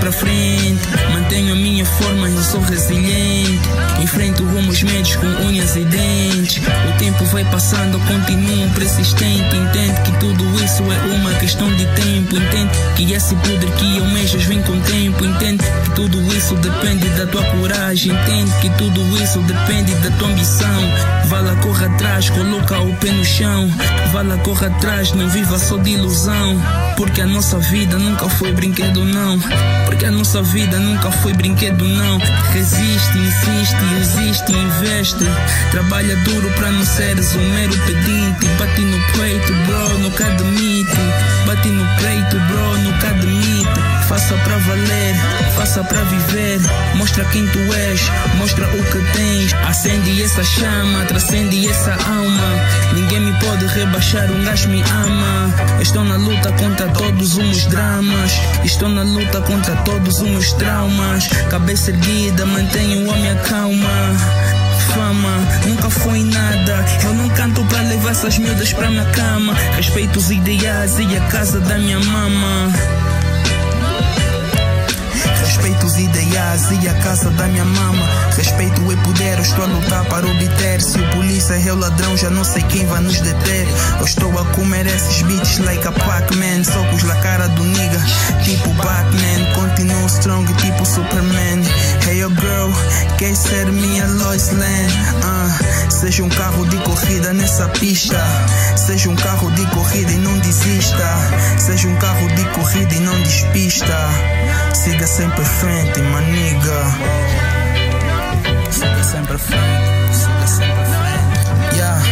pra frente. Mantenho a minha forma, eu sou resiliente. Enfrento rumos médios com unhas e dentes. O tempo vai passando, continuo persistente. Entende que tudo isso é uma questão de tempo. Entende que esse poder que almejas vem com tempo. Entende que tudo isso depende da tua coragem. Entende que tudo isso depende da tua ambição. Vá lá, corra atrás, coloca o pé no chão. Vá lá, corra atrás, não viva só de ilusão. Porque a nossa vida nunca foi brinquedo, não. Porque a nossa vida nunca foi brinquedo, não. Resiste, insiste, existe, investe. Trabalha duro pra não seres um mero pedinte. Bate no peito, bro, nunca admite. Bate no peito, bro. Faça pra valer, faça pra viver. Mostra quem tu és, mostra o que tens. Acende essa chama, transcende essa alma. Ninguém me pode rebaixar, um gajo me ama. Estou na luta contra todos os meus dramas. Estou na luta contra todos os meus traumas. Cabeça erguida, mantenho a minha calma fama, nunca foi nada. Eu não canto pra levar essas miúdas pra minha cama. Respeito os ideais e a casa da minha mama. Respeito os ideais e a casa da minha mama. Respeito e poder, eu estou a lutar para obter. Se o polícia é o ladrão, já não sei quem vai nos deter. Eu estou a comer esses beats like a Pac-Man. Socos na cara do nigga, tipo Batman. Continuo strong, tipo Superman. Hey, yo, girl, quer ser minha Lois Lane? Uh, seja um carro de corrida nessa pista. Seja um carro de corrida e não desista. Seja um carro de corrida e não despista. Siga sempre frente, maniga. Siga sempre frente, siga sempre frente. Yeah.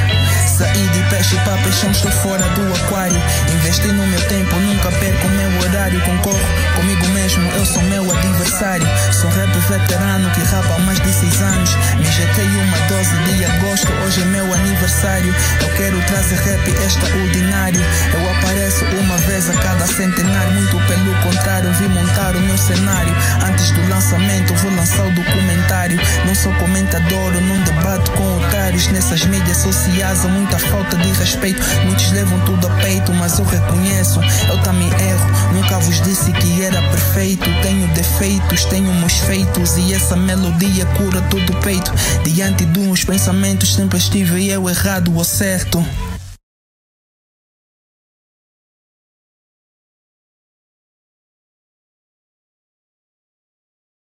Saí de peixe para peixão, estou fora do aquário. Investi no meu tempo, nunca perco o meu horário. Concorro comigo mesmo, eu sou meu adversário. Sou rap veterano que rapa há mais de 6 anos. Me injetei uma dose de agosto, hoje é meu aniversário. Eu quero trazer rap extraordinário. Eu apareço uma vez a cada centenário. Muito vim montar o meu cenário. Antes do lançamento, vou lançar o documentário. Não sou comentador, não debato com otários. Nessas mídias sociais há muita falta de respeito. Muitos levam tudo a peito, mas eu reconheço. Eu também erro. Nunca vos disse que era perfeito. Tenho defeitos, tenho meus feitos. E essa melodia cura todo o peito. Diante de uns pensamentos, sempre estive eu errado ou certo.